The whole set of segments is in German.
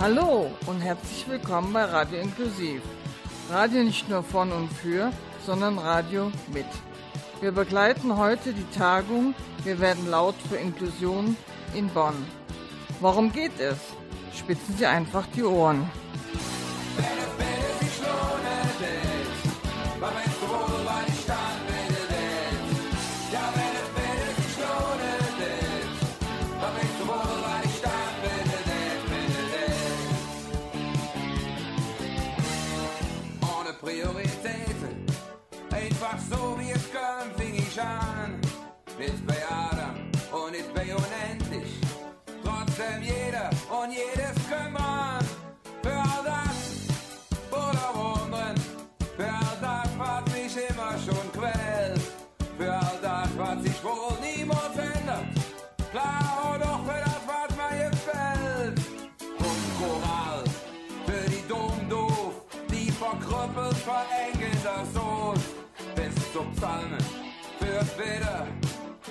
Hallo und herzlich willkommen bei Radio Inklusiv. Radio nicht nur von und für, sondern Radio mit. Wir begleiten heute die Tagung Wir werden laut für Inklusion in Bonn. Worum geht es? Spitzen Sie einfach die Ohren. Nicht bei Adam und nicht bei unendlich. Trotzdem jeder und jedes kümmern für all das oder wundern, für all das, was mich immer schon quält, für all das, was sich wohl niemals ändert. Klar und auch für das, was mir gefällt. Und Choral für die dumm doof, die verkrüppelt verengen das Sohn bis zum Psalmen afera.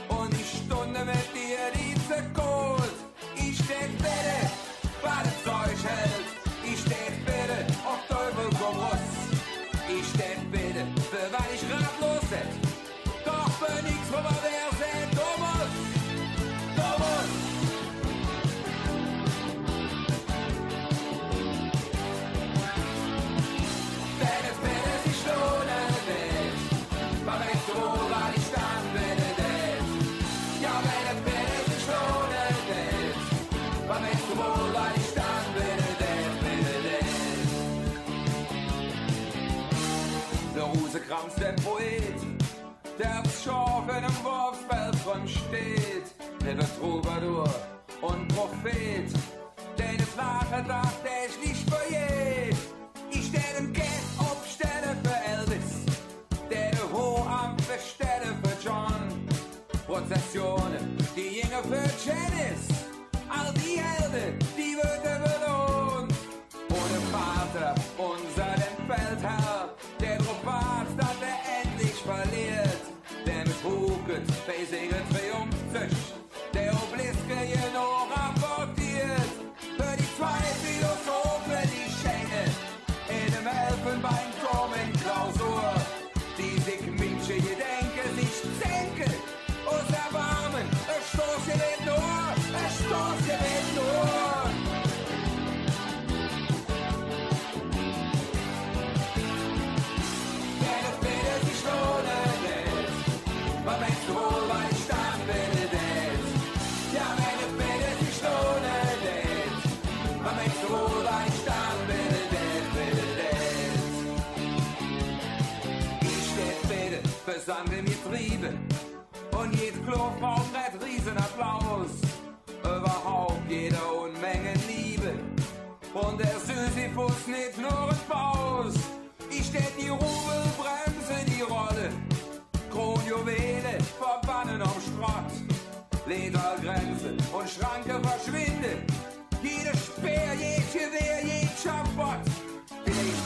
Oni što ne meti jerice ko Troubadour und Prophet, denn es nachgedacht, der bitte für Sande mit Triebe und jede Klofrau brett Riesenapplaus. Überhaupt jede Unmenge Liebe und der Sisyphus nicht nur ein Paus. Ich steh die Rubel, bremse die Rolle, Kronjuwele verbannen am Schrott. Ledergrenze und Schranke verschwinde. Jede Speer, jed Gewehr, jed Schabott.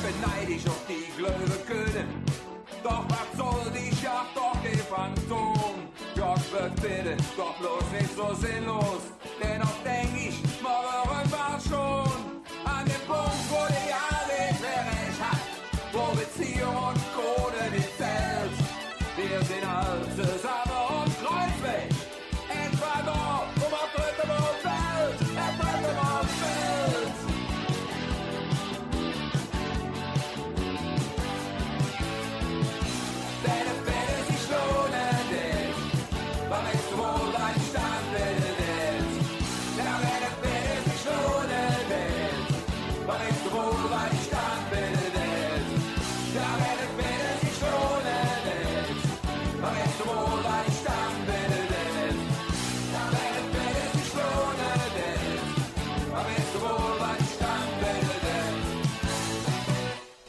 Beneid ich auf die Glöwe können. Doch was soll die Schacht, doch die Phantom. Gott wird bitte, doch bloß nicht so sinnlos. Dennoch denk ich, morgen war schon an dem Punkt, wo die alles recht hat. Wo Beziehung und Kohle nicht zählt. Wir sind halt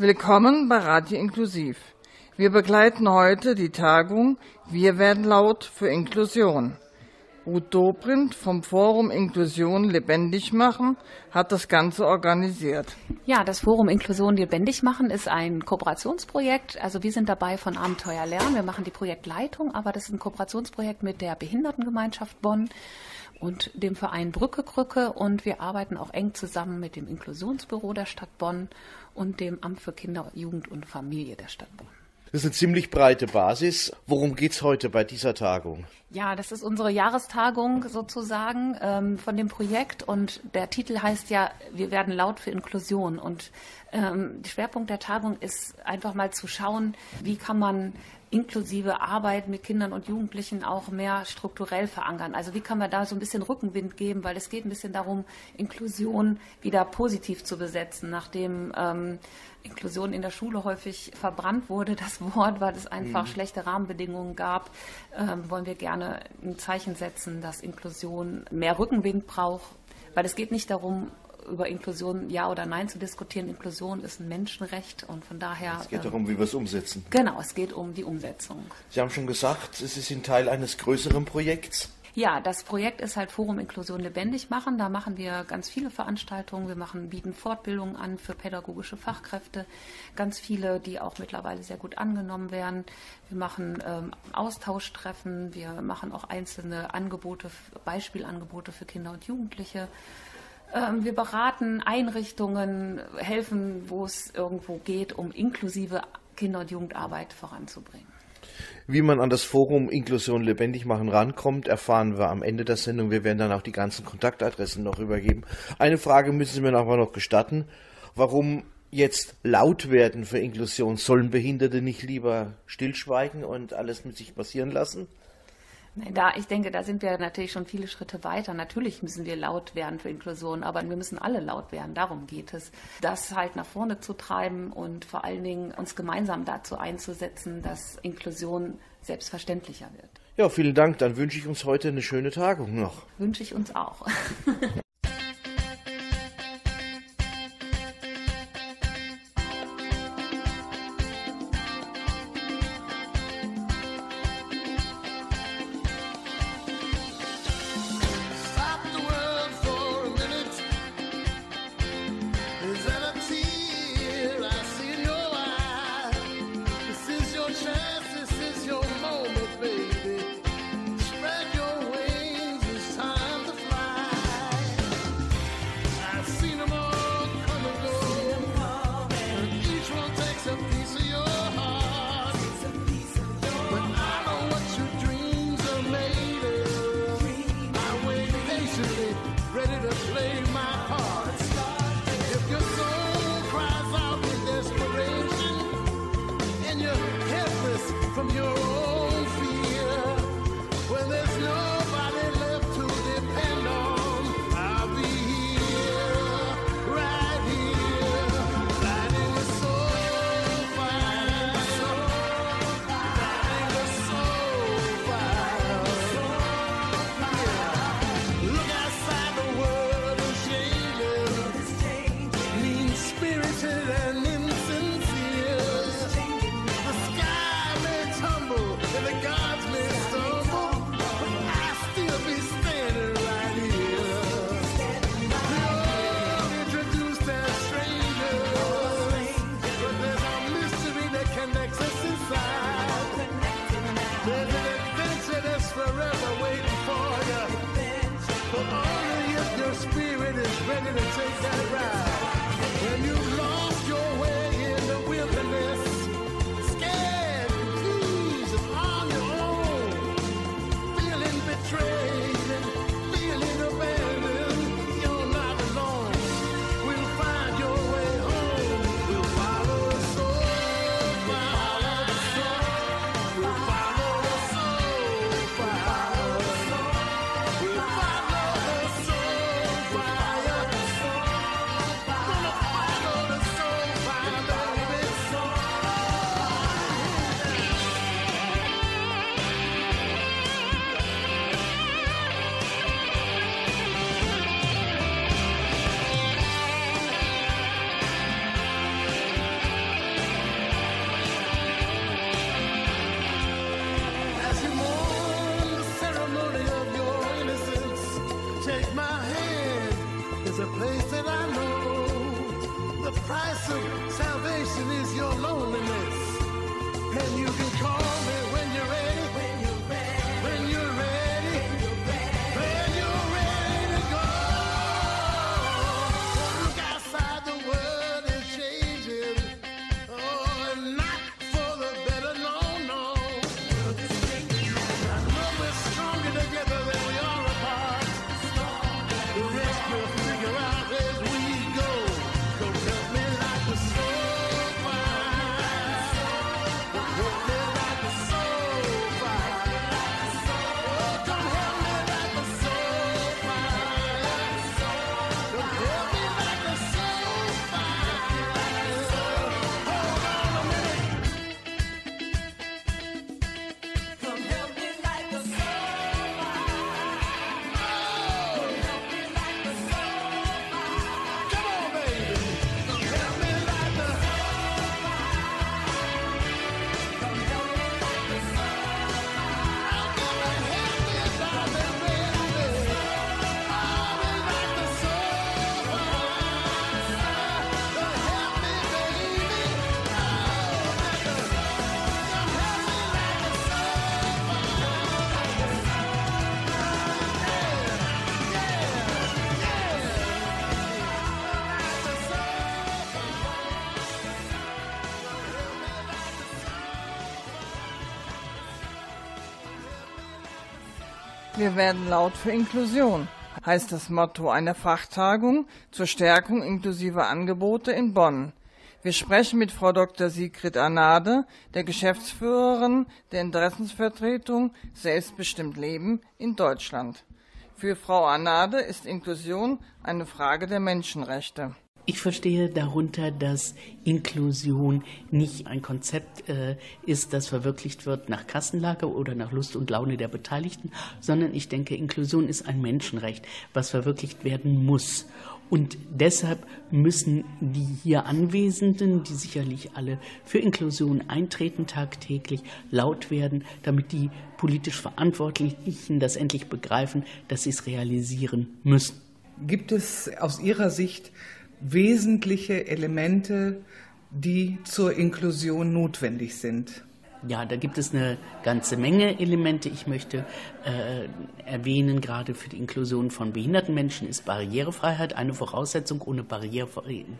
Willkommen bei Radio Inklusiv. Wir begleiten heute die Tagung Wir werden laut für Inklusion. Ruth Dobrindt vom Forum Inklusion lebendig machen hat das Ganze organisiert. Ja, das Forum Inklusion lebendig machen ist ein Kooperationsprojekt. Also wir sind dabei von Abenteuer lernen. Wir machen die Projektleitung, aber das ist ein Kooperationsprojekt mit der Behindertengemeinschaft Bonn. und dem Verein Brücke Krücke und wir arbeiten auch eng zusammen mit dem Inklusionsbüro der Stadt Bonn und dem Amt für Kinder, Jugend und Familie der Stadt Bonn. Das ist eine ziemlich breite Basis. Worum geht es heute bei dieser Tagung? Ja, das ist unsere Jahrestagung sozusagen ähm, von dem Projekt und der Titel heißt ja, wir werden laut für Inklusion und ähm, der Schwerpunkt der Tagung ist einfach mal zu schauen, wie kann man inklusive Arbeit mit Kindern und Jugendlichen auch mehr strukturell verankern. Also wie kann man da so ein bisschen Rückenwind geben, weil es geht ein bisschen darum, Inklusion wieder positiv zu besetzen, nachdem ähm, Inklusion in der Schule häufig verbrannt wurde, das Wort, weil es einfach mhm. schlechte Rahmenbedingungen gab, ähm, wollen wir gerne ein Zeichen setzen, dass Inklusion mehr Rückenwind braucht, weil es geht nicht darum, über Inklusion ja oder nein zu diskutieren. Inklusion ist ein Menschenrecht und von daher. Es geht darum, wie wir es umsetzen. Genau, es geht um die Umsetzung. Sie haben schon gesagt, es ist ein Teil eines größeren Projekts. Ja, das Projekt ist halt Forum Inklusion lebendig machen. Da machen wir ganz viele Veranstaltungen. Wir machen, bieten Fortbildungen an für pädagogische Fachkräfte. Ganz viele, die auch mittlerweile sehr gut angenommen werden. Wir machen ähm, Austauschtreffen. Wir machen auch einzelne Angebote, Beispielangebote für Kinder und Jugendliche. Ähm, wir beraten Einrichtungen, helfen, wo es irgendwo geht, um inklusive Kinder- und Jugendarbeit voranzubringen. Wie man an das Forum Inklusion lebendig machen rankommt, erfahren wir am Ende der Sendung. Wir werden dann auch die ganzen Kontaktadressen noch übergeben. Eine Frage müssen Sie mir aber noch gestatten. Warum jetzt laut werden für Inklusion? Sollen Behinderte nicht lieber stillschweigen und alles mit sich passieren lassen? Da, ich denke, da sind wir natürlich schon viele Schritte weiter. Natürlich müssen wir laut werden für Inklusion, aber wir müssen alle laut werden. Darum geht es. Das halt nach vorne zu treiben und vor allen Dingen uns gemeinsam dazu einzusetzen, dass Inklusion selbstverständlicher wird. Ja, vielen Dank. Dann wünsche ich uns heute eine schöne Tagung noch. Wünsche ich uns auch. Wir werden laut für Inklusion, heißt das Motto einer Fachtagung zur Stärkung inklusiver Angebote in Bonn. Wir sprechen mit Frau Dr. Sigrid Anade, der Geschäftsführerin der Interessensvertretung Selbstbestimmt Leben in Deutschland. Für Frau Anade ist Inklusion eine Frage der Menschenrechte. Ich verstehe darunter, dass Inklusion nicht ein Konzept äh, ist, das verwirklicht wird nach Kassenlage oder nach Lust und Laune der Beteiligten, sondern ich denke, Inklusion ist ein Menschenrecht, was verwirklicht werden muss. Und deshalb müssen die hier Anwesenden, die sicherlich alle für Inklusion eintreten tagtäglich, laut werden, damit die politisch Verantwortlichen das endlich begreifen, dass sie es realisieren müssen. Gibt es aus Ihrer Sicht wesentliche Elemente, die zur Inklusion notwendig sind? Ja, da gibt es eine ganze Menge Elemente. Ich möchte äh, erwähnen, gerade für die Inklusion von behinderten Menschen ist Barrierefreiheit eine Voraussetzung. Ohne Barriere,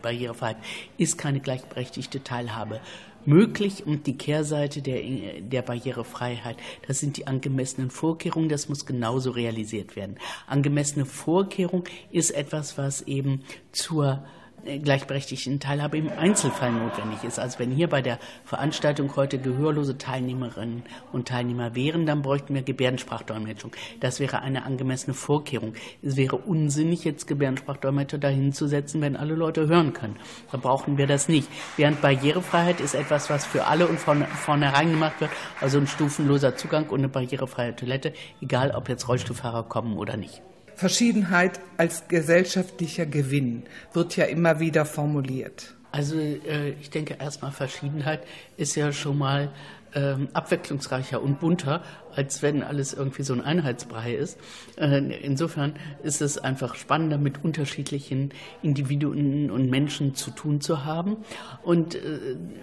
Barrierefreiheit ist keine gleichberechtigte Teilhabe möglich. Und die Kehrseite der, der Barrierefreiheit, das sind die angemessenen Vorkehrungen. Das muss genauso realisiert werden. Angemessene Vorkehrung ist etwas, was eben zur gleichberechtigten Teilhabe im Einzelfall notwendig ist. Also wenn hier bei der Veranstaltung heute gehörlose Teilnehmerinnen und Teilnehmer wären, dann bräuchten wir Gebärdensprachdolmetschung. Das wäre eine angemessene Vorkehrung. Es wäre unsinnig, jetzt Gebärdensprachdolmetscher dahin zu setzen, wenn alle Leute hören können. Da brauchen wir das nicht. Während Barrierefreiheit ist etwas, was für alle und von vornherein gemacht wird, also ein stufenloser Zugang und eine barrierefreie Toilette, egal ob jetzt Rollstuhlfahrer kommen oder nicht. Verschiedenheit als gesellschaftlicher Gewinn wird ja immer wieder formuliert. Also äh, ich denke erstmal Verschiedenheit ist ja schon mal ähm, abwechslungsreicher und bunter, als wenn alles irgendwie so ein Einheitsbrei ist. Äh, insofern ist es einfach spannender, mit unterschiedlichen Individuen und Menschen zu tun zu haben. Und äh,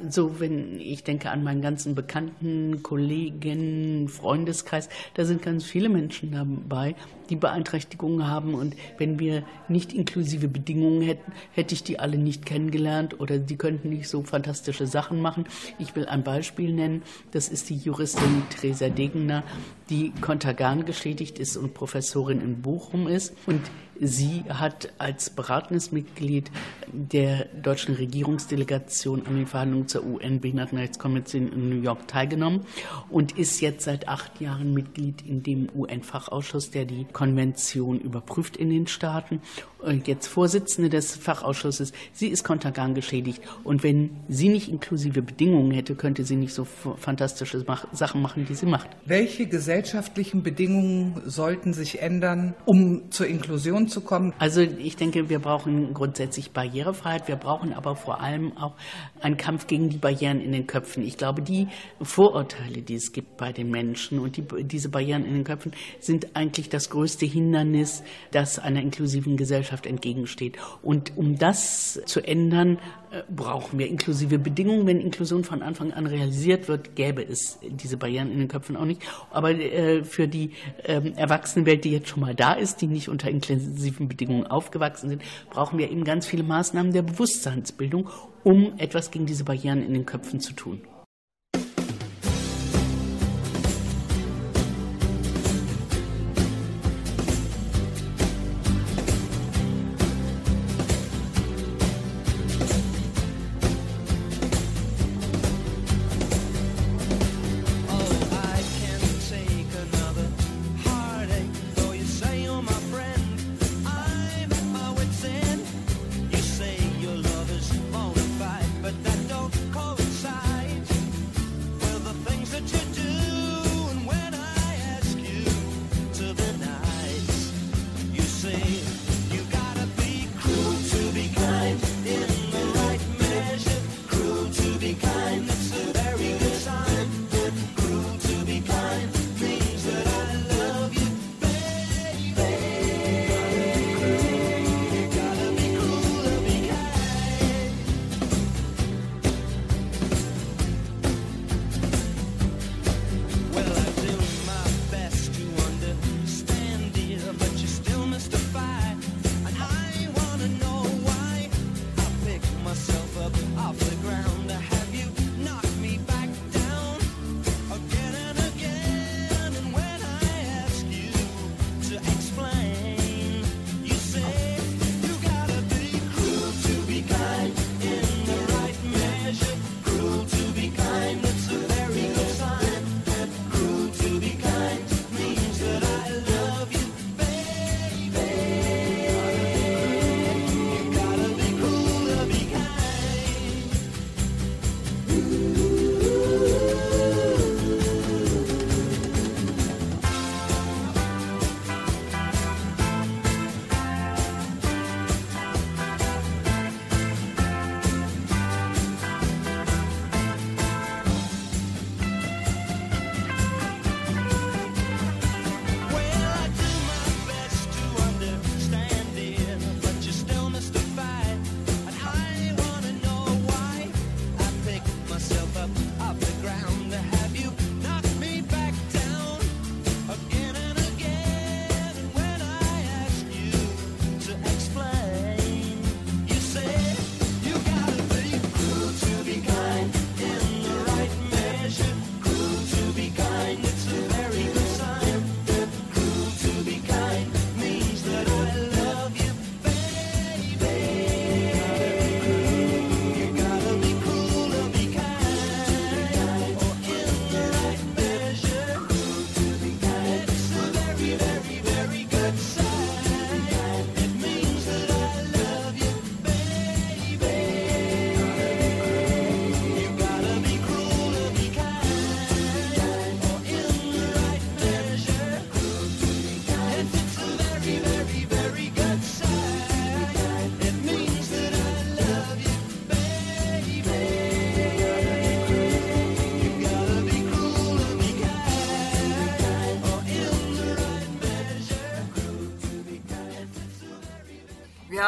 so, wenn ich denke an meinen ganzen Bekannten, Kollegen, Freundeskreis, da sind ganz viele Menschen dabei, die Beeinträchtigungen haben. Und wenn wir nicht inklusive Bedingungen hätten, hätte ich die alle nicht kennengelernt oder die könnten nicht so fantastische Sachen machen. Ich will ein Beispiel nennen. Das ist die Juristin Theresa Degener, die Kontergan geschädigt ist und Professorin in Bochum ist. Und Sie hat als beratendes Mitglied der deutschen Regierungsdelegation an den Verhandlungen zur UN-Behindertenrechtskonvention in New York teilgenommen und ist jetzt seit acht Jahren Mitglied in dem UN-Fachausschuss, der die Konvention überprüft in den Staaten. Und jetzt Vorsitzende des Fachausschusses. Sie ist Kontergan geschädigt. Und wenn sie nicht inklusive Bedingungen hätte, könnte sie nicht so fantastische Sachen machen, die sie macht. Welche gesellschaftlichen Bedingungen sollten sich ändern, um zur Inklusion zu kommen? Also ich denke, wir brauchen grundsätzlich Barrierefreiheit. Wir brauchen aber vor allem auch einen Kampf gegen die Barrieren in den Köpfen. Ich glaube, die Vorurteile, die es gibt bei den Menschen und die, diese Barrieren in den Köpfen sind eigentlich das größte Hindernis, das einer inklusiven Gesellschaft entgegensteht. Und um das zu ändern, brauchen wir inklusive Bedingungen. Wenn Inklusion von Anfang an realisiert wird, gäbe es diese Barrieren in den Köpfen auch nicht. Aber äh, für die äh, Erwachsenenwelt, die jetzt schon mal da ist, die nicht unter inklusiven Bedingungen aufgewachsen sind, brauchen wir eben ganz viele Maßnahmen der Bewusstseinsbildung, um etwas gegen diese Barrieren in den Köpfen zu tun.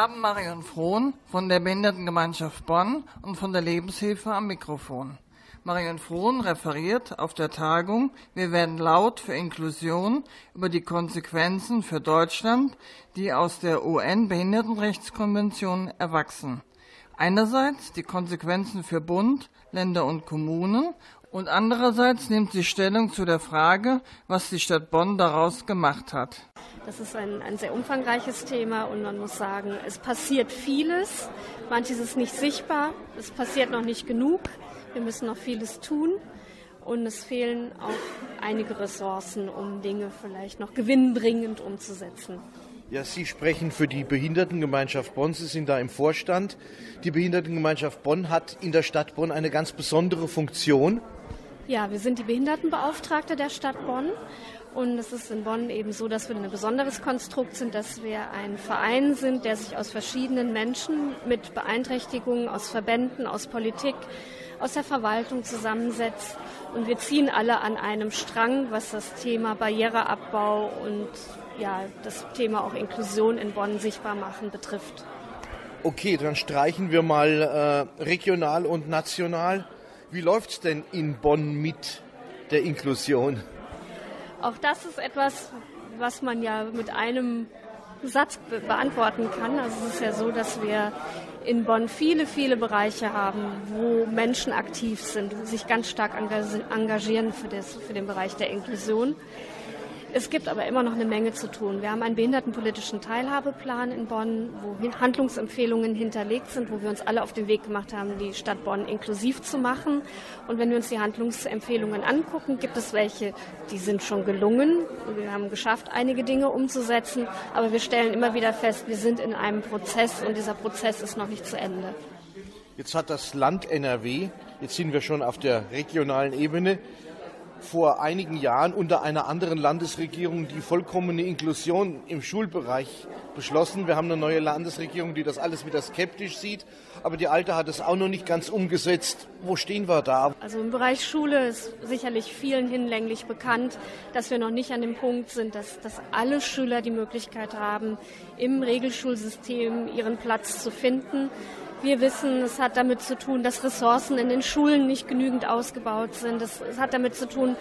Wir haben Marion Frohn von der Behindertengemeinschaft Bonn und von der Lebenshilfe am Mikrofon. Marion Frohn referiert auf der Tagung Wir werden laut für Inklusion über die Konsequenzen für Deutschland, die aus der UN-Behindertenrechtskonvention erwachsen. Einerseits die Konsequenzen für Bund, Länder und Kommunen und andererseits nimmt sie Stellung zu der Frage, was die Stadt Bonn daraus gemacht hat. Das ist ein, ein sehr umfangreiches Thema und man muss sagen, es passiert vieles. Manches ist nicht sichtbar, es passiert noch nicht genug. Wir müssen noch vieles tun und es fehlen auch einige Ressourcen, um Dinge vielleicht noch gewinnbringend umzusetzen. Ja, Sie sprechen für die Behindertengemeinschaft Bonn. Sie sind da im Vorstand. Die Behindertengemeinschaft Bonn hat in der Stadt Bonn eine ganz besondere Funktion. Ja, wir sind die Behindertenbeauftragte der Stadt Bonn. Und es ist in Bonn eben so, dass wir ein besonderes Konstrukt sind, dass wir ein Verein sind, der sich aus verschiedenen Menschen mit Beeinträchtigungen, aus Verbänden, aus Politik, aus der Verwaltung zusammensetzt. Und wir ziehen alle an einem Strang, was das Thema Barriereabbau und ja, das Thema auch Inklusion in Bonn sichtbar machen betrifft. Okay, dann streichen wir mal äh, regional und national. Wie läuft es denn in Bonn mit der Inklusion? Auch das ist etwas, was man ja mit einem Satz be beantworten kann. Also es ist ja so, dass wir in Bonn viele, viele Bereiche haben, wo Menschen aktiv sind, sich ganz stark engagieren für, das, für den Bereich der Inklusion. Es gibt aber immer noch eine Menge zu tun. Wir haben einen behindertenpolitischen Teilhabeplan in Bonn, wo Handlungsempfehlungen hinterlegt sind, wo wir uns alle auf den Weg gemacht haben, die Stadt Bonn inklusiv zu machen. Und wenn wir uns die Handlungsempfehlungen angucken, gibt es welche, die sind schon gelungen. Wir haben geschafft, einige Dinge umzusetzen, aber wir stellen immer wieder fest, wir sind in einem Prozess und dieser Prozess ist noch nicht zu Ende. Jetzt hat das Land NRW, jetzt sind wir schon auf der regionalen Ebene, vor einigen Jahren unter einer anderen Landesregierung die vollkommene Inklusion im Schulbereich beschlossen. Wir haben eine neue Landesregierung, die das alles wieder skeptisch sieht, aber die alte hat es auch noch nicht ganz umgesetzt. Wo stehen wir da? Also im Bereich Schule ist sicherlich vielen hinlänglich bekannt, dass wir noch nicht an dem Punkt sind, dass, dass alle Schüler die Möglichkeit haben, im Regelschulsystem ihren Platz zu finden. Wir wissen, es hat damit zu tun, dass Ressourcen in den Schulen nicht genügend ausgebaut sind. Es, es hat damit zu tun,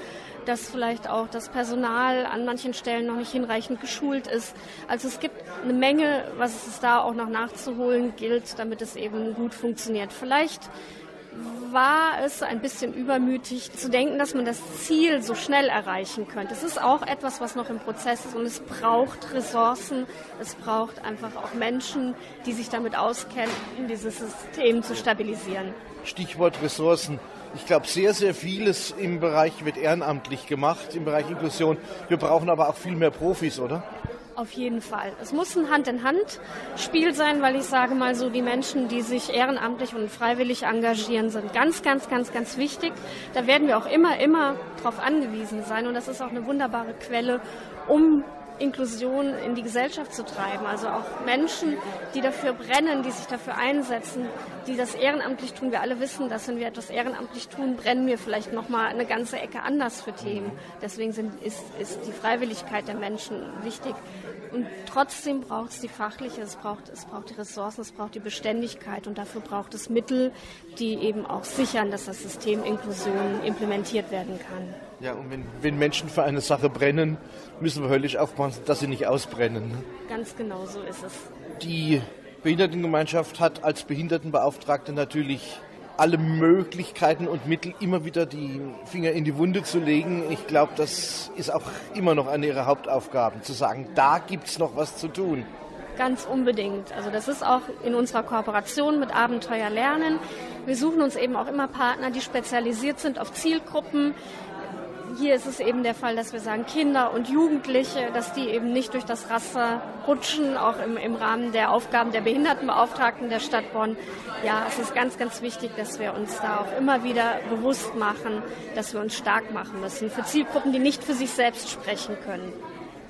dass vielleicht auch das Personal an manchen Stellen noch nicht hinreichend geschult ist. Also es gibt eine Menge, was es da auch noch nachzuholen gilt, damit es eben gut funktioniert. Vielleicht war es ein bisschen übermütig zu denken, dass man das Ziel so schnell erreichen könnte. Es ist auch etwas, was noch im Prozess ist und es braucht Ressourcen, es braucht einfach auch Menschen, die sich damit auskennen, dieses System zu stabilisieren. Stichwort Ressourcen. Ich glaube, sehr, sehr vieles im Bereich wird ehrenamtlich gemacht, im Bereich Inklusion. Wir brauchen aber auch viel mehr Profis, oder? Auf jeden Fall. Es muss ein Hand-in-Hand-Spiel sein, weil ich sage mal so, die Menschen, die sich ehrenamtlich und freiwillig engagieren, sind ganz, ganz, ganz, ganz wichtig. Da werden wir auch immer, immer darauf angewiesen sein. Und das ist auch eine wunderbare Quelle, um Inklusion in die Gesellschaft zu treiben. Also auch Menschen, die dafür brennen, die sich dafür einsetzen, die das ehrenamtlich tun. Wir alle wissen, dass wenn wir etwas ehrenamtlich tun, brennen wir vielleicht noch mal eine ganze Ecke anders für Themen. Deswegen sind, ist, ist die Freiwilligkeit der Menschen wichtig. Und trotzdem braucht es die fachliche, es braucht, es braucht die Ressourcen, es braucht die Beständigkeit und dafür braucht es Mittel, die eben auch sichern, dass das System Inklusion implementiert werden kann. Ja, und wenn, wenn Menschen für eine Sache brennen, müssen wir höllisch aufpassen, dass sie nicht ausbrennen. Ne? Ganz genau so ist es. Die Behindertengemeinschaft hat als Behindertenbeauftragte natürlich alle Möglichkeiten und Mittel, immer wieder die Finger in die Wunde zu legen. Ich glaube, das ist auch immer noch eine ihrer Hauptaufgaben, zu sagen, da gibt es noch was zu tun. Ganz unbedingt. Also das ist auch in unserer Kooperation mit Abenteuer Lernen. Wir suchen uns eben auch immer Partner, die spezialisiert sind auf Zielgruppen, hier ist es eben der Fall, dass wir sagen, Kinder und Jugendliche, dass die eben nicht durch das Raster rutschen, auch im, im Rahmen der Aufgaben der Behindertenbeauftragten der Stadt Bonn. Ja, es ist ganz, ganz wichtig, dass wir uns da auch immer wieder bewusst machen, dass wir uns stark machen müssen für Zielgruppen, die nicht für sich selbst sprechen können.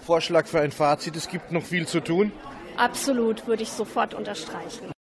Vorschlag für ein Fazit, es gibt noch viel zu tun. Absolut, würde ich sofort unterstreichen.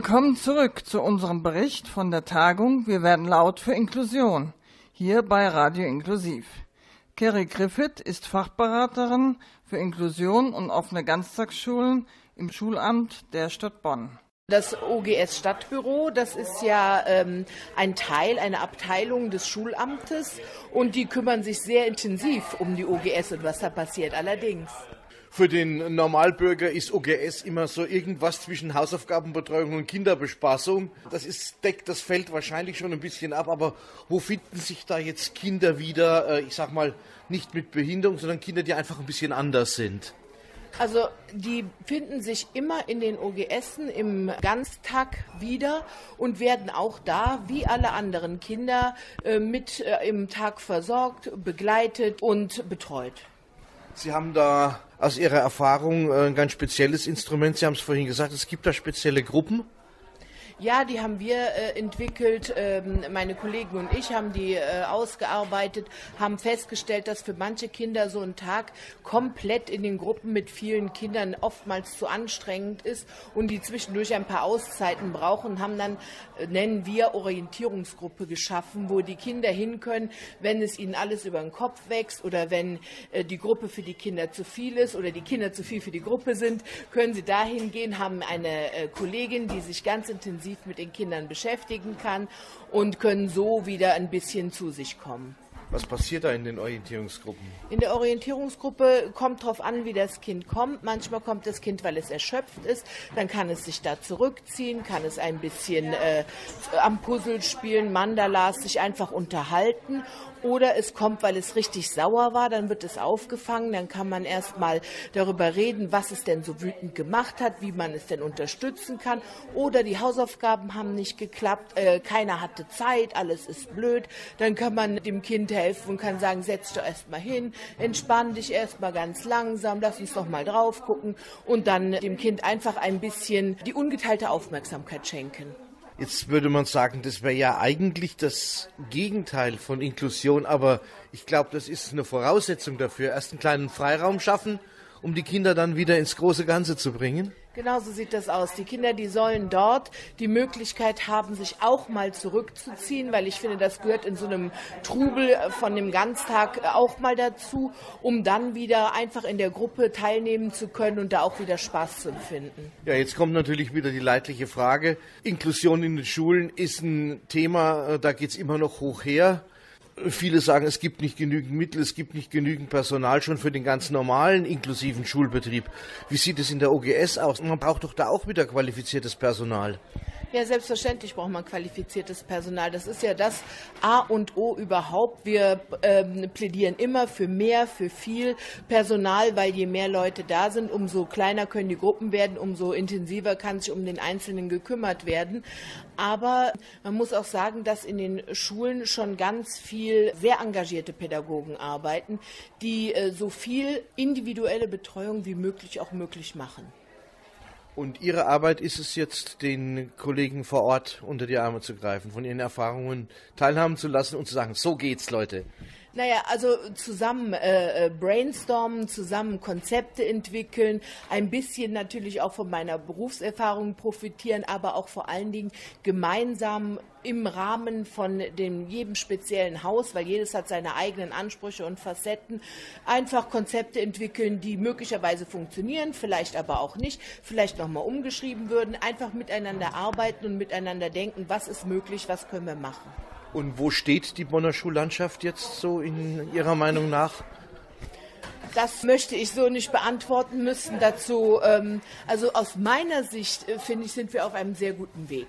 Willkommen zurück zu unserem Bericht von der Tagung Wir werden laut für Inklusion hier bei Radio Inklusiv. Kerry Griffith ist Fachberaterin für Inklusion und offene Ganztagsschulen im Schulamt der Stadt Bonn. Das OGS Stadtbüro, das ist ja ähm, ein Teil, eine Abteilung des Schulamtes und die kümmern sich sehr intensiv um die OGS und was da passiert. Allerdings für den Normalbürger ist OGS immer so irgendwas zwischen Hausaufgabenbetreuung und Kinderbespaßung. Das ist, deckt das Feld wahrscheinlich schon ein bisschen ab, aber wo finden sich da jetzt Kinder wieder, äh, ich sag mal, nicht mit Behinderung, sondern Kinder, die einfach ein bisschen anders sind? Also die finden sich immer in den OGSen im Ganztag wieder und werden auch da, wie alle anderen Kinder, äh, mit äh, im Tag versorgt, begleitet und betreut. Sie haben da aus Ihrer Erfahrung äh, ein ganz spezielles Instrument. Sie haben es vorhin gesagt, es gibt da spezielle Gruppen. Ja, die haben wir äh, entwickelt. Ähm, meine Kollegen und ich haben die äh, ausgearbeitet, haben festgestellt, dass für manche Kinder so ein Tag komplett in den Gruppen mit vielen Kindern oftmals zu anstrengend ist und die zwischendurch ein paar Auszeiten brauchen, haben dann, äh, nennen wir, Orientierungsgruppe geschaffen, wo die Kinder hin können, wenn es ihnen alles über den Kopf wächst oder wenn äh, die Gruppe für die Kinder zu viel ist oder die Kinder zu viel für die Gruppe sind, können sie dahin gehen, haben eine äh, Kollegin, die sich ganz intensiv intensiv mit den Kindern beschäftigen kann und können so wieder ein bisschen zu sich kommen. Was passiert da in den Orientierungsgruppen? In der Orientierungsgruppe kommt darauf an, wie das Kind kommt. Manchmal kommt das Kind, weil es erschöpft ist. Dann kann es sich da zurückziehen, kann es ein bisschen äh, am Puzzle spielen, Mandalas, sich einfach unterhalten. Oder es kommt, weil es richtig sauer war, dann wird es aufgefangen, dann kann man erst mal darüber reden, was es denn so wütend gemacht hat, wie man es denn unterstützen kann. Oder die Hausaufgaben haben nicht geklappt, äh, keiner hatte Zeit, alles ist blöd. Dann kann man dem Kind helfen und kann sagen, setz doch erst mal hin, entspann dich erst mal ganz langsam, lass uns doch mal drauf gucken und dann dem Kind einfach ein bisschen die ungeteilte Aufmerksamkeit schenken. Jetzt würde man sagen, das wäre ja eigentlich das Gegenteil von Inklusion, aber ich glaube, das ist eine Voraussetzung dafür. Erst einen kleinen Freiraum schaffen, um die Kinder dann wieder ins große Ganze zu bringen. Genau so sieht das aus. Die Kinder, die sollen dort die Möglichkeit haben, sich auch mal zurückzuziehen, weil ich finde, das gehört in so einem Trubel von dem Ganztag auch mal dazu, um dann wieder einfach in der Gruppe teilnehmen zu können und da auch wieder Spaß zu empfinden. Ja, jetzt kommt natürlich wieder die leidliche Frage. Inklusion in den Schulen ist ein Thema, äh, da geht es immer noch hoch her. Viele sagen, es gibt nicht genügend Mittel, es gibt nicht genügend Personal schon für den ganz normalen inklusiven Schulbetrieb. Wie sieht es in der OGS aus? Man braucht doch da auch wieder qualifiziertes Personal. Ja, selbstverständlich braucht man qualifiziertes Personal. Das ist ja das A und O überhaupt. Wir ähm, plädieren immer für mehr, für viel Personal, weil je mehr Leute da sind, umso kleiner können die Gruppen werden, umso intensiver kann sich um den Einzelnen gekümmert werden. Aber man muss auch sagen, dass in den Schulen schon ganz viel sehr engagierte Pädagogen arbeiten, die äh, so viel individuelle Betreuung wie möglich auch möglich machen. Und Ihre Arbeit ist es jetzt, den Kollegen vor Ort unter die Arme zu greifen, von ihren Erfahrungen teilhaben zu lassen und zu sagen, so geht's, Leute. Naja, also zusammen äh, äh, brainstormen, zusammen Konzepte entwickeln, ein bisschen natürlich auch von meiner Berufserfahrung profitieren, aber auch vor allen Dingen gemeinsam im Rahmen von dem jedem speziellen Haus, weil jedes hat seine eigenen Ansprüche und Facetten, einfach Konzepte entwickeln, die möglicherweise funktionieren, vielleicht aber auch nicht, vielleicht nochmal umgeschrieben würden, einfach miteinander arbeiten und miteinander denken, was ist möglich, was können wir machen. Und wo steht die Bonner Schullandschaft jetzt so in Ihrer Meinung nach? Das möchte ich so nicht beantworten müssen. Dazu, ähm, also aus meiner Sicht äh, finde ich, sind wir auf einem sehr guten Weg.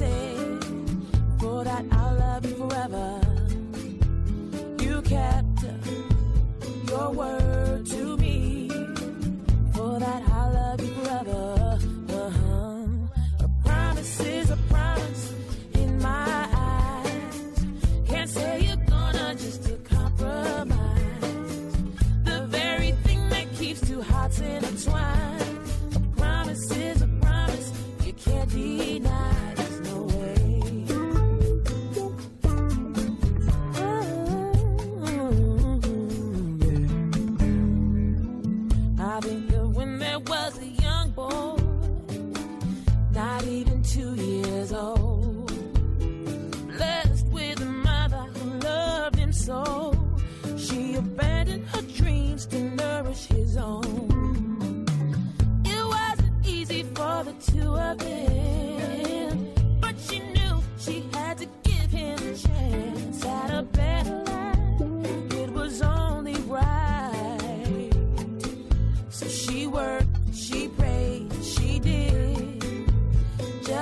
You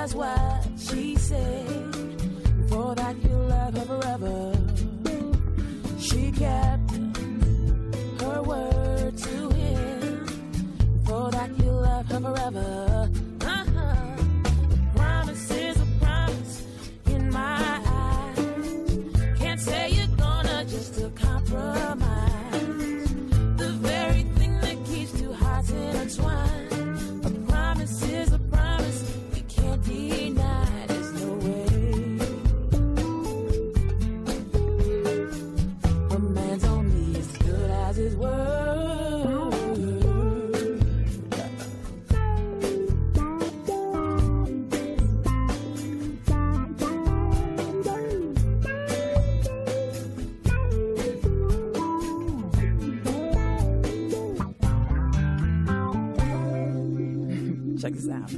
just what she said. For that you'll love her forever. She kept her word to him. For that you'll love her forever. exam.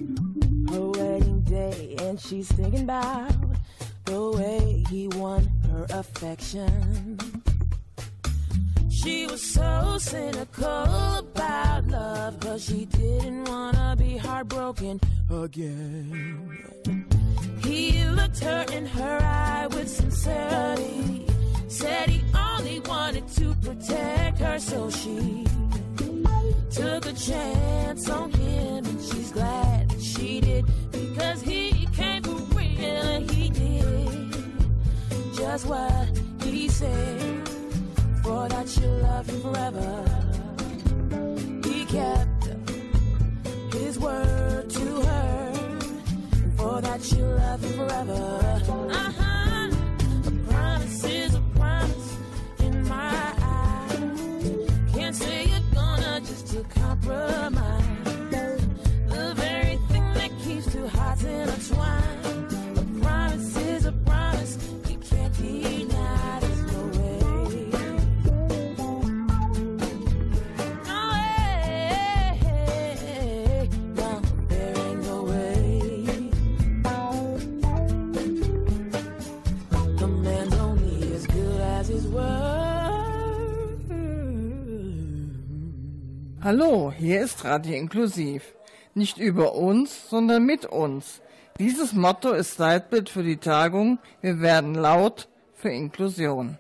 Hallo, hier ist Radio Inklusiv. Nicht über uns, sondern mit uns. Dieses Motto ist Leitbild für die Tagung Wir werden laut für Inklusion.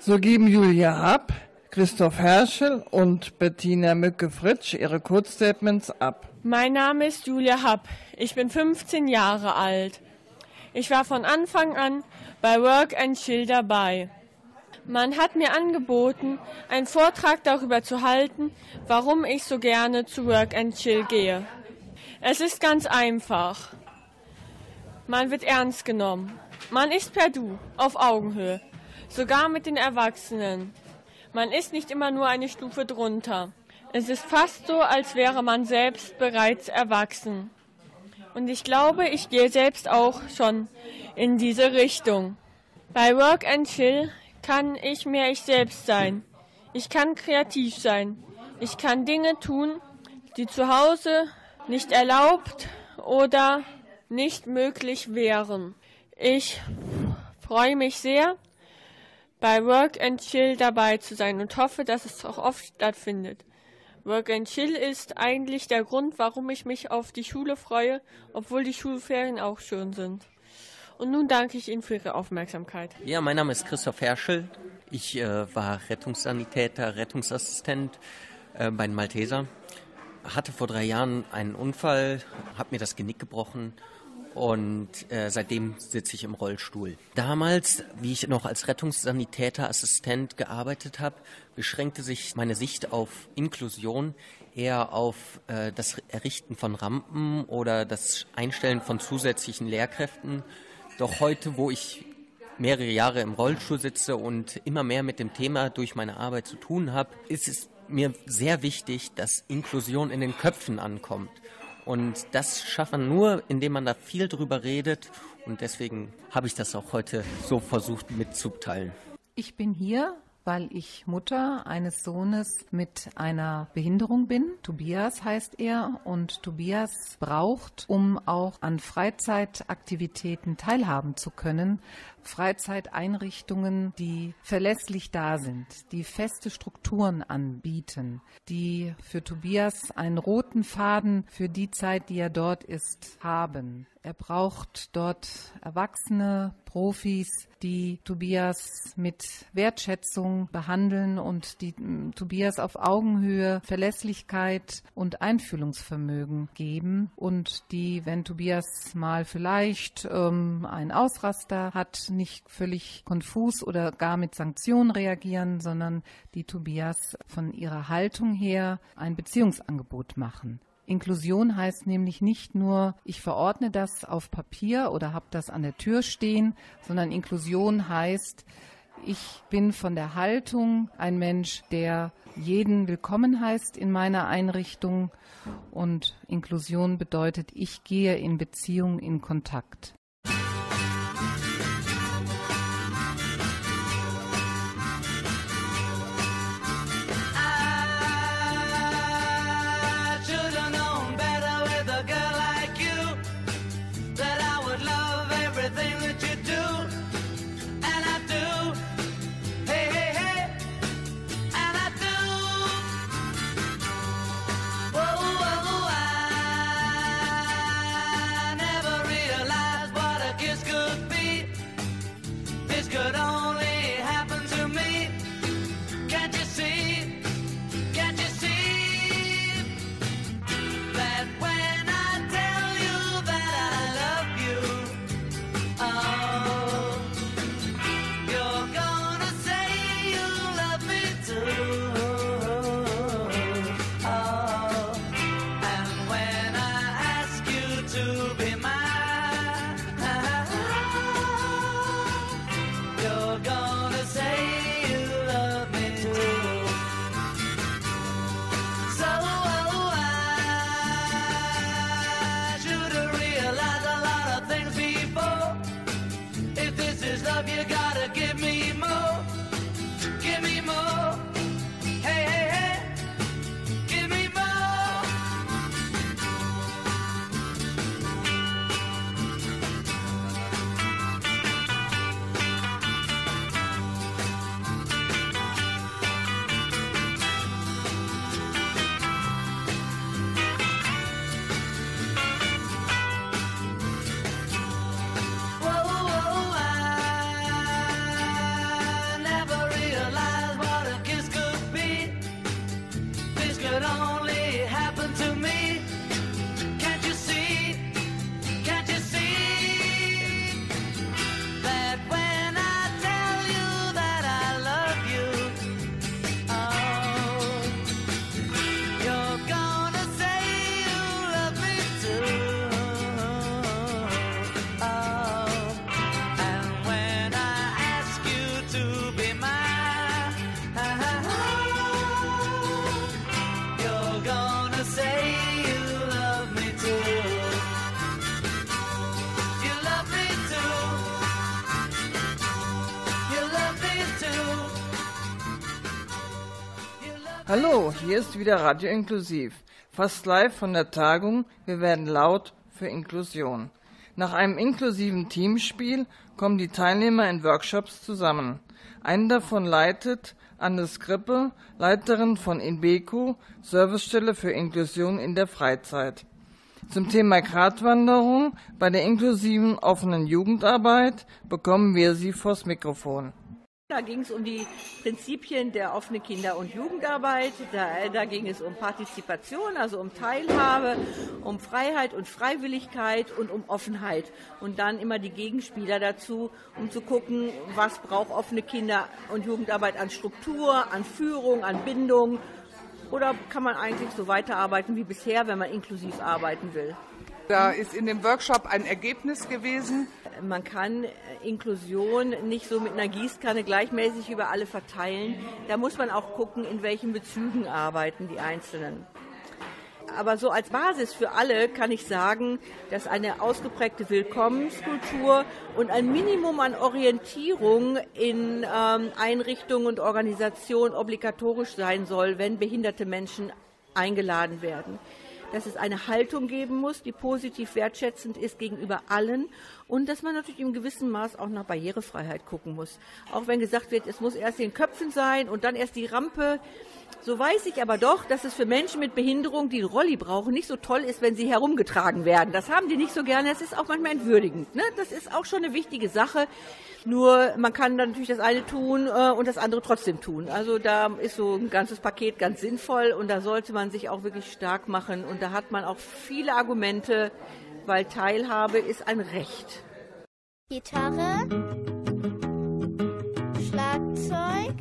So geben Julia Happ, Christoph Herschel und Bettina Mücke-Fritsch ihre Kurzstatements ab. Mein Name ist Julia Happ. Ich bin 15 Jahre alt. Ich war von Anfang an bei Work and Chill dabei. Man hat mir angeboten, einen Vortrag darüber zu halten, warum ich so gerne zu Work and Chill gehe. Es ist ganz einfach. Man wird ernst genommen. Man ist per Du, auf Augenhöhe, sogar mit den Erwachsenen. Man ist nicht immer nur eine Stufe drunter. Es ist fast so, als wäre man selbst bereits erwachsen. Und ich glaube, ich gehe selbst auch schon in diese Richtung. Bei Work and Chill kann ich mehr ich selbst sein. Ich kann kreativ sein. Ich kann Dinge tun, die zu Hause nicht erlaubt oder nicht möglich wären. Ich freue mich sehr, bei Work and Chill dabei zu sein und hoffe, dass es auch oft stattfindet. Work and Chill ist eigentlich der Grund, warum ich mich auf die Schule freue, obwohl die Schulferien auch schön sind. Und nun danke ich Ihnen für Ihre Aufmerksamkeit. Ja, mein Name ist Christoph Herschel. Ich äh, war Rettungssanitäter, Rettungsassistent äh, bei den Malteser. Hatte vor drei Jahren einen Unfall, habe mir das Genick gebrochen und äh, seitdem sitze ich im Rollstuhl. Damals, wie ich noch als Rettungssanitäterassistent gearbeitet habe, beschränkte sich meine Sicht auf Inklusion eher auf äh, das Errichten von Rampen oder das Einstellen von zusätzlichen Lehrkräften. Doch heute, wo ich mehrere Jahre im Rollstuhl sitze und immer mehr mit dem Thema durch meine Arbeit zu tun habe, ist es mir sehr wichtig, dass Inklusion in den Köpfen ankommt. Und das schafft man nur, indem man da viel drüber redet. Und deswegen habe ich das auch heute so versucht mitzuteilen. Ich bin hier, weil ich Mutter eines Sohnes mit einer Behinderung bin. Tobias heißt er und Tobias braucht, um auch an Freizeitaktivitäten teilhaben zu können, Freizeiteinrichtungen, die verlässlich da sind, die feste Strukturen anbieten, die für Tobias einen roten Faden für die Zeit, die er dort ist, haben. Er braucht dort Erwachsene, Profis, die Tobias mit Wertschätzung behandeln und die mm, Tobias auf Augenhöhe Verlässlichkeit und Einfühlungsvermögen geben und die, wenn Tobias mal vielleicht ähm, einen Ausraster hat, nicht völlig konfus oder gar mit Sanktionen reagieren, sondern die Tobias von ihrer Haltung her ein Beziehungsangebot machen. Inklusion heißt nämlich nicht nur, ich verordne das auf Papier oder habe das an der Tür stehen, sondern Inklusion heißt, ich bin von der Haltung ein Mensch, der jeden willkommen heißt in meiner Einrichtung und Inklusion bedeutet, ich gehe in Beziehung, in Kontakt. Hallo, hier ist wieder Radio Inklusiv. Fast live von der Tagung Wir werden laut für Inklusion. Nach einem inklusiven Teamspiel kommen die Teilnehmer in Workshops zusammen. Einen davon leitet Anne Skrippe, Leiterin von Inbeco, Servicestelle für Inklusion in der Freizeit. Zum Thema Gratwanderung bei der inklusiven offenen Jugendarbeit bekommen wir sie vors Mikrofon. Da ging es um die Prinzipien der offenen Kinder- und Jugendarbeit. Da, da, ging es um Partizipation, also um Teilhabe, um Freiheit und Freiwilligkeit und um Offenheit. Und dann immer die Gegenspieler dazu, um zu gucken, was braucht offene Kinder- und Jugendarbeit an Struktur, an Führung, an Bindung. Oder kann man eigentlich so weiterarbeiten wie bisher, wenn man inklusiv arbeiten will? Da ist in dem Workshop ein Ergebnis gewesen. Man kann Inklusion nicht so mit einer Gießkanne gleichmäßig über alle verteilen. Da muss man auch gucken, in welchen Bezügen arbeiten die Einzelnen. Aber so als Basis für alle kann ich sagen, dass eine ausgeprägte Willkommenskultur und ein Minimum an Orientierung in ähm, Einrichtungen und Organisationen obligatorisch sein soll, wenn behinderte Menschen eingeladen werden dass es eine Haltung geben muss, die positiv wertschätzend ist gegenüber allen und dass man natürlich im gewissen Maß auch nach Barrierefreiheit gucken muss. Auch wenn gesagt wird, es muss erst in den Köpfen sein und dann erst die Rampe. So weiß ich aber doch, dass es für Menschen mit Behinderung, die einen Rolli brauchen, nicht so toll ist, wenn sie herumgetragen werden. Das haben die nicht so gerne. Es ist auch manchmal entwürdigend. Ne? Das ist auch schon eine wichtige Sache. Nur man kann dann natürlich das eine tun äh, und das andere trotzdem tun. Also da ist so ein ganzes Paket ganz sinnvoll und da sollte man sich auch wirklich stark machen. Und da hat man auch viele Argumente, weil Teilhabe ist ein Recht. Gitarre, Schlagzeug,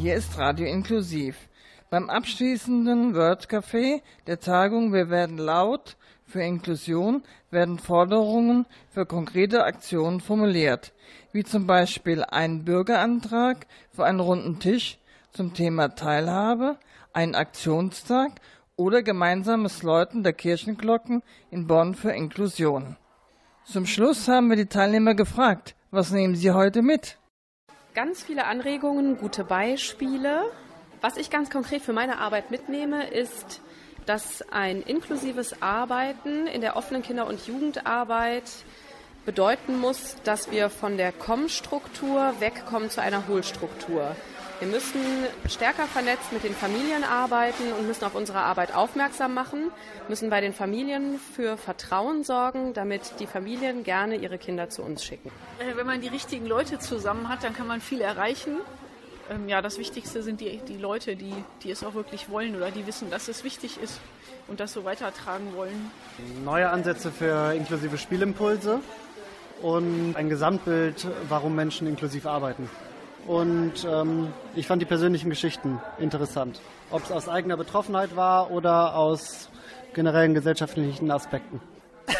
hier ist Radio Inklusiv. Beim abschließenden Word Café der Tagung Wir werden laut für Inklusion werden Forderungen für konkrete Aktionen formuliert, wie zum Beispiel ein Bürgerantrag für einen runden Tisch zum Thema Teilhabe, einen Aktionstag oder gemeinsames Läuten der Kirchenglocken in Bonn für Inklusion. Zum Schluss haben wir die Teilnehmer gefragt, was nehmen sie heute mit? Ganz viele Anregungen, gute Beispiele. Was ich ganz konkret für meine Arbeit mitnehme, ist, dass ein inklusives Arbeiten in der offenen Kinder- und Jugendarbeit bedeuten muss, dass wir von der Komm-Struktur wegkommen zu einer Hohlstruktur. Wir müssen stärker vernetzt mit den Familien arbeiten und müssen auf unsere Arbeit aufmerksam machen, müssen bei den Familien für Vertrauen sorgen, damit die Familien gerne ihre Kinder zu uns schicken. Äh, wenn man die richtigen Leute zusammen hat, dann kann man viel erreichen. Ähm, ja, das Wichtigste sind die, die Leute, die, die es auch wirklich wollen oder die wissen, dass es wichtig ist und das so weitertragen wollen. Neue Ansätze für inklusive Spielimpulse und ein Gesamtbild, warum Menschen inklusiv arbeiten. Und ähm, ich fand die persönlichen Geschichten interessant. Ob es aus eigener Betroffenheit war oder aus generellen gesellschaftlichen Aspekten.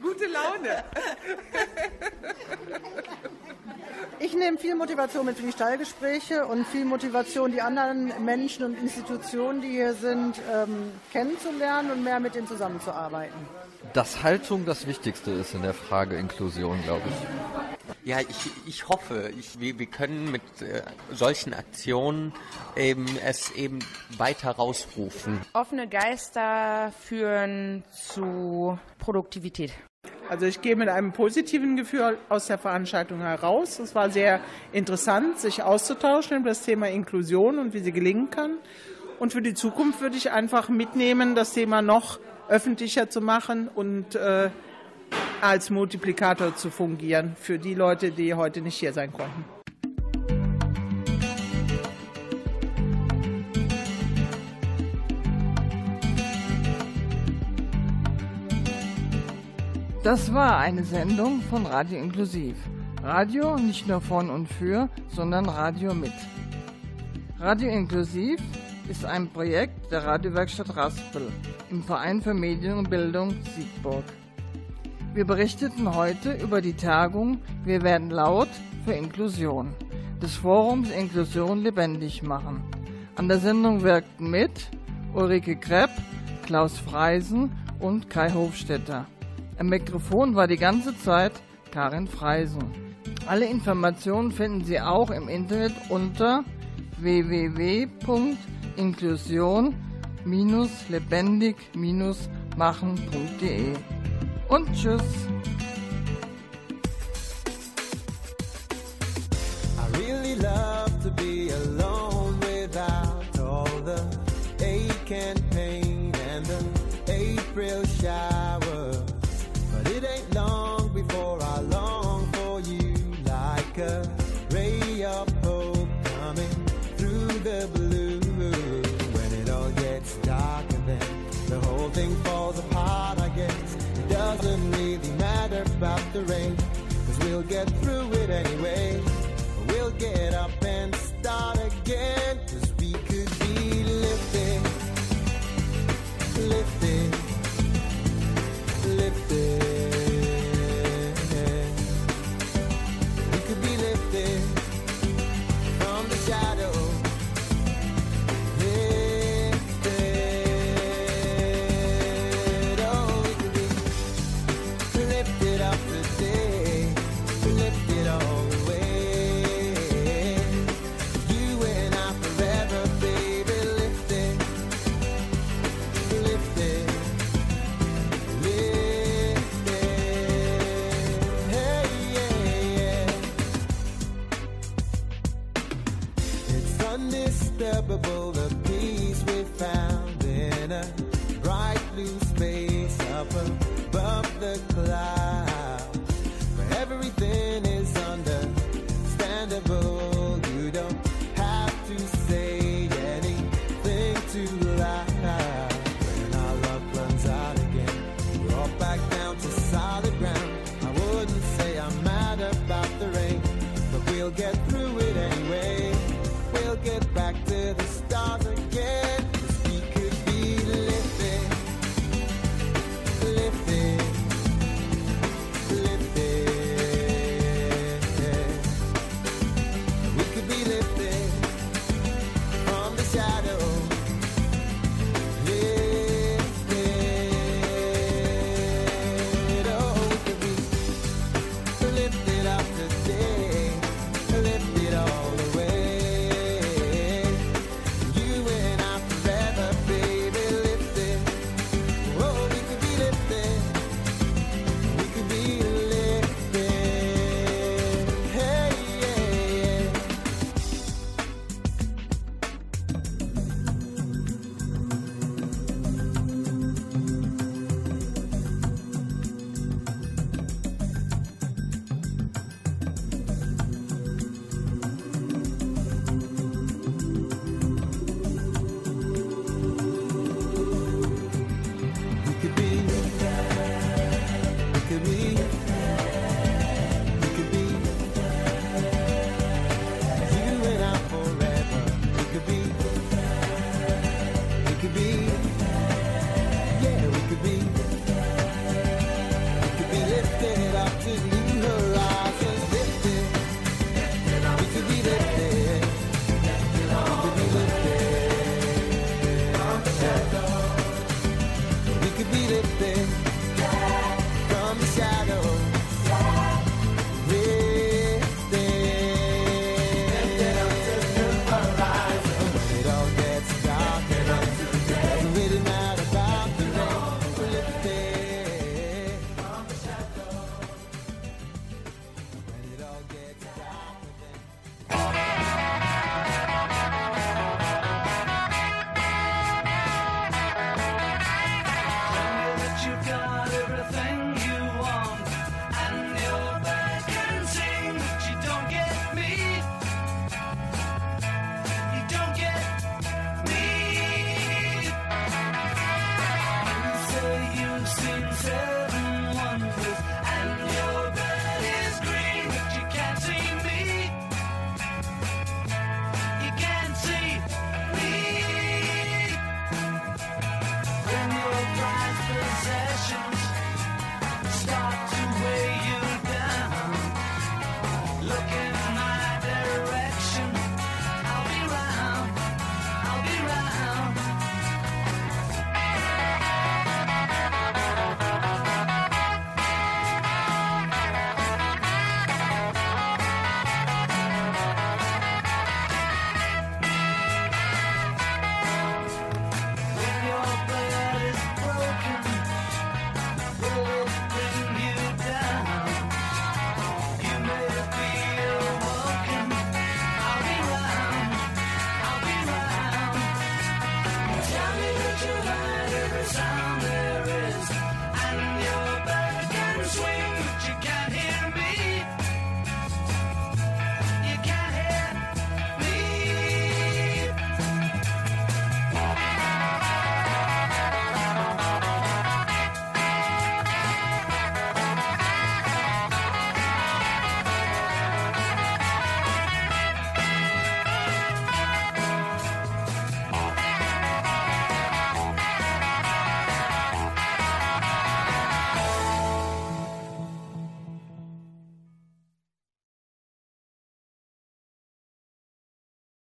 Gute Laune. Ich nehme viel Motivation mit für die Stallgespräche und viel Motivation, die anderen Menschen und Institutionen, die hier sind, ähm, kennenzulernen und mehr mit denen zusammenzuarbeiten. Dass Haltung das Wichtigste ist in der Frage Inklusion, glaube ich. Ja, ich, ich hoffe, ich, wir, wir können mit äh, solchen Aktionen eben es eben weiter rausrufen. Offene Geister führen zu Produktivität. Also ich gehe mit einem positiven Gefühl aus der Veranstaltung heraus. Es war sehr interessant, sich auszutauschen über das Thema Inklusion und wie sie gelingen kann. Und für die Zukunft würde ich einfach mitnehmen, das Thema noch öffentlicher zu machen und äh, als Multiplikator zu fungieren für die Leute, die heute nicht hier sein konnten. Das war eine Sendung von Radio Inklusiv. Radio nicht nur von und für, sondern Radio mit. Radio Inklusiv ist ein Projekt der Radiowerkstatt Raspel im Verein für Medien und Bildung Siegburg. Wir berichteten heute über die Tagung Wir werden laut für Inklusion des Forums Inklusion lebendig machen. An der Sendung wirkten mit Ulrike Krepp, Klaus Freisen und Kai Hofstetter. Am Mikrofon war die ganze Zeit Karin Freisen. Alle Informationen finden Sie auch im Internet unter www.inklusion-lebendig-machen.de. Und tschüss. Showers. But it ain't long before I long for you like a about the rain. Cause we'll get through it anyway.